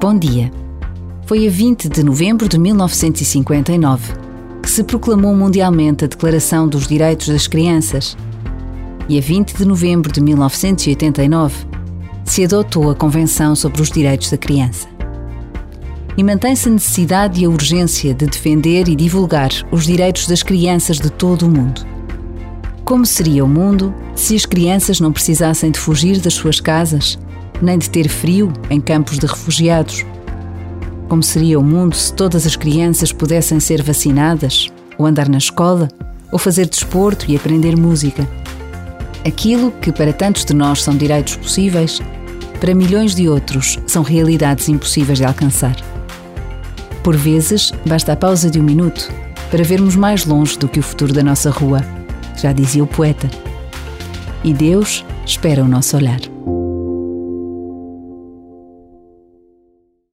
Bom dia. Foi a 20 de novembro de 1959 que se proclamou mundialmente a Declaração dos Direitos das Crianças. E a 20 de novembro de 1989 se adotou a Convenção sobre os Direitos da Criança. E mantém-se a necessidade e a urgência de defender e divulgar os direitos das crianças de todo o mundo. Como seria o mundo se as crianças não precisassem de fugir das suas casas, nem de ter frio em campos de refugiados? Como seria o mundo se todas as crianças pudessem ser vacinadas, ou andar na escola, ou fazer desporto e aprender música? Aquilo que para tantos de nós são direitos possíveis, para milhões de outros são realidades impossíveis de alcançar. Por vezes, basta a pausa de um minuto para vermos mais longe do que o futuro da nossa rua já dizia o poeta. E Deus espera o nosso olhar.